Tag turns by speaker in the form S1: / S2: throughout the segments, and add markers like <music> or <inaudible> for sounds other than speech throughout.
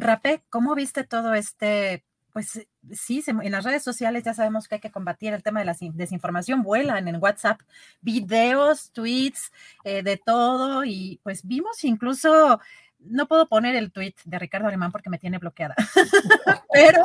S1: Rapé, ¿cómo viste todo este? Pues sí, se- en las redes sociales ya sabemos que hay que combatir el tema de la sin- desinformación, vuelan en WhatsApp videos, tweets, eh, de todo, y pues vimos incluso, no puedo poner el tweet de Ricardo Alemán porque me tiene bloqueada, <laughs> pero,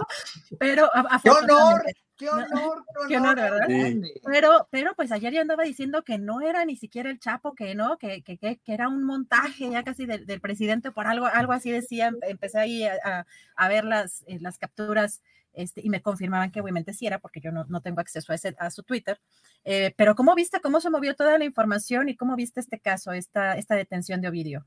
S1: pero a-
S2: ¡Qué honor! <laughs> ¡Qué honor!
S1: Qué honor, ¿verdad?
S2: grande.
S1: Pero, pero pues ayer ya andaba diciendo que no era ni siquiera el Chapo, que no, que, que, que, que era un montaje ya casi del, del presidente por algo, algo así decía, em- empecé ahí a, a- a ver las, eh, las capturas este, y me confirmaban que obviamente sí era, porque yo no, no tengo acceso a, ese, a su Twitter. Eh, pero ¿cómo viste cómo se movió toda la información y cómo viste este caso, esta, esta detención de Ovidio?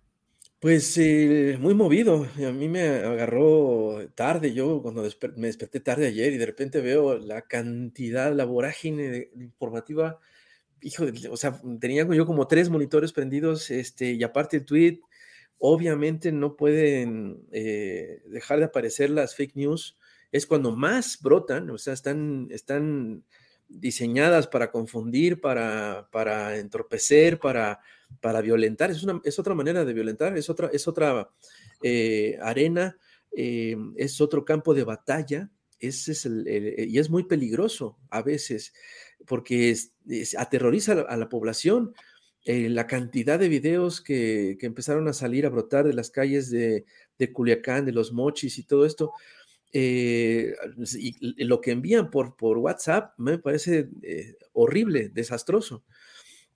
S3: Pues eh, muy movido. A mí me agarró tarde, yo cuando me desperté tarde ayer y de repente veo la cantidad, la vorágine de- informativa. Hijo, o sea, tenía yo como tres monitores prendidos, este, y aparte el tweet, obviamente no pueden eh, dejar de aparecer las fake news. Es cuando más brotan, o sea, están, están diseñadas para confundir, para, para entorpecer, para, para violentar. Es, una, es otra manera de violentar, es otra, es otra eh, arena, eh, es otro campo de batalla. Es el- y es muy peligroso a veces porque es- aterroriza a la, población. Eh, la cantidad de videos que, que empezaron a salir a brotar de las calles de, de Culiacán, de los mochis y todo esto, eh, y, lo que envían por, por WhatsApp me parece eh, horrible, desastroso.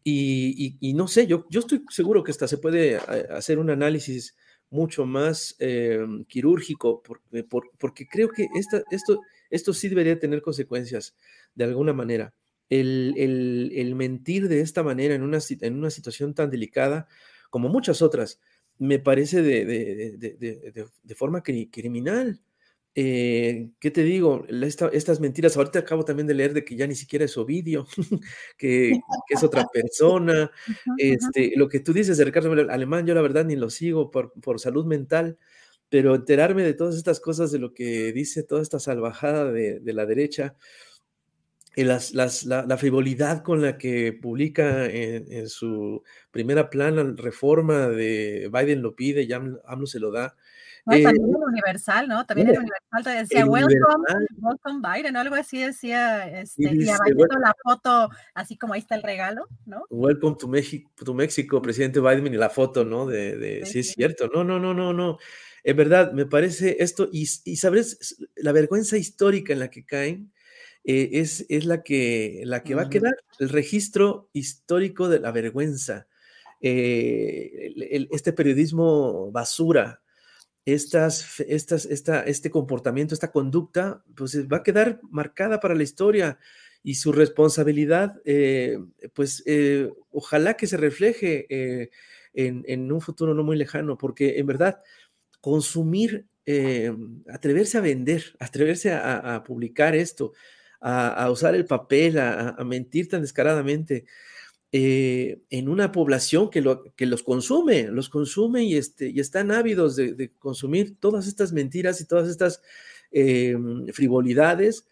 S3: Y, no sé, yo, yo estoy seguro que hasta se puede eh, hacer un análisis mucho más eh, quirúrgico, porque, por- porque creo que esta, esto, esto sí debería tener consecuencias de alguna manera. El, el- el mentir de esta manera en una, en una situación tan delicada como muchas otras, me parece de, de- de- de- forma cri- criminal. Eh, ¿qué te digo? Esta- estas mentiras, ahorita acabo también de leer de que ya ni siquiera es Ovidio, <laughs> que, que es otra persona. <laughs> Este, lo que tú dices de Ricardo Alemán, yo la verdad ni lo sigo por, por salud mental, pero enterarme de todas estas cosas, de lo que dice toda esta salvajada de, de la derecha, y las, las- la, la frivolidad con la que publica en, en su primera plana reforma de Biden lo pide y AMLO, AMLO se lo da. Eh,
S1: también el Universal, ¿no? También
S3: mira,
S1: Universal te decía,
S3: el
S1: welcome, welcome Biden, o algo así decía, este, y,
S3: dice, bueno.
S1: la foto, así como ahí está el regalo, ¿no?
S3: Welcome to México, to México, presidente Biden, y la foto, ¿no? De, de-
S1: Sí,
S3: sí, es cierto. No, no, no, no, no. En verdad, me parece esto, y, y sabes, la vergüenza histórica en la que caen eh, es, es la que, la que va a quedar, el registro histórico de la vergüenza. Eh, el- el- este periodismo basura, estas, estas, esta, este comportamiento, esta conducta, pues eh, va a quedar marcada para la historia y su responsabilidad, eh, pues eh, ojalá que se refleje en, en un futuro no muy lejano, porque en verdad consumir, atreverse a vender, atreverse a, publicar esto, a, usar el papel, a mentir tan descaradamente, eh, en una población que, lo, que los consume, los consume y, este, y están ávidos de, de consumir todas estas mentiras y todas estas eh, frivolidades,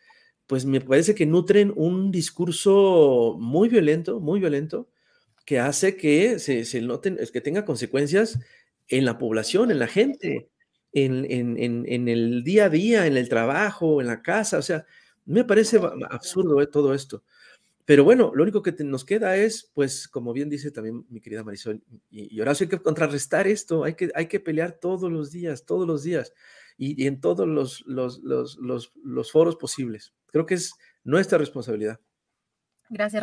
S3: pues me parece que nutren un discurso muy violento, muy violento, que hace que se, se noten, es que tenga consecuencias en la población, en la gente. en, en, el día a día, en el trabajo, en la casa. O sea, me parece absurdo eh, todo esto. Pero bueno, lo único que nos queda es, pues, como bien dice también mi querida Marisol y, Horacio, hay que contrarrestar esto, hay que, hay que pelear todos los días, todos los días y, en todos los, los, los, los, foros posibles. Creo que es nuestra responsabilidad.
S1: Gracias,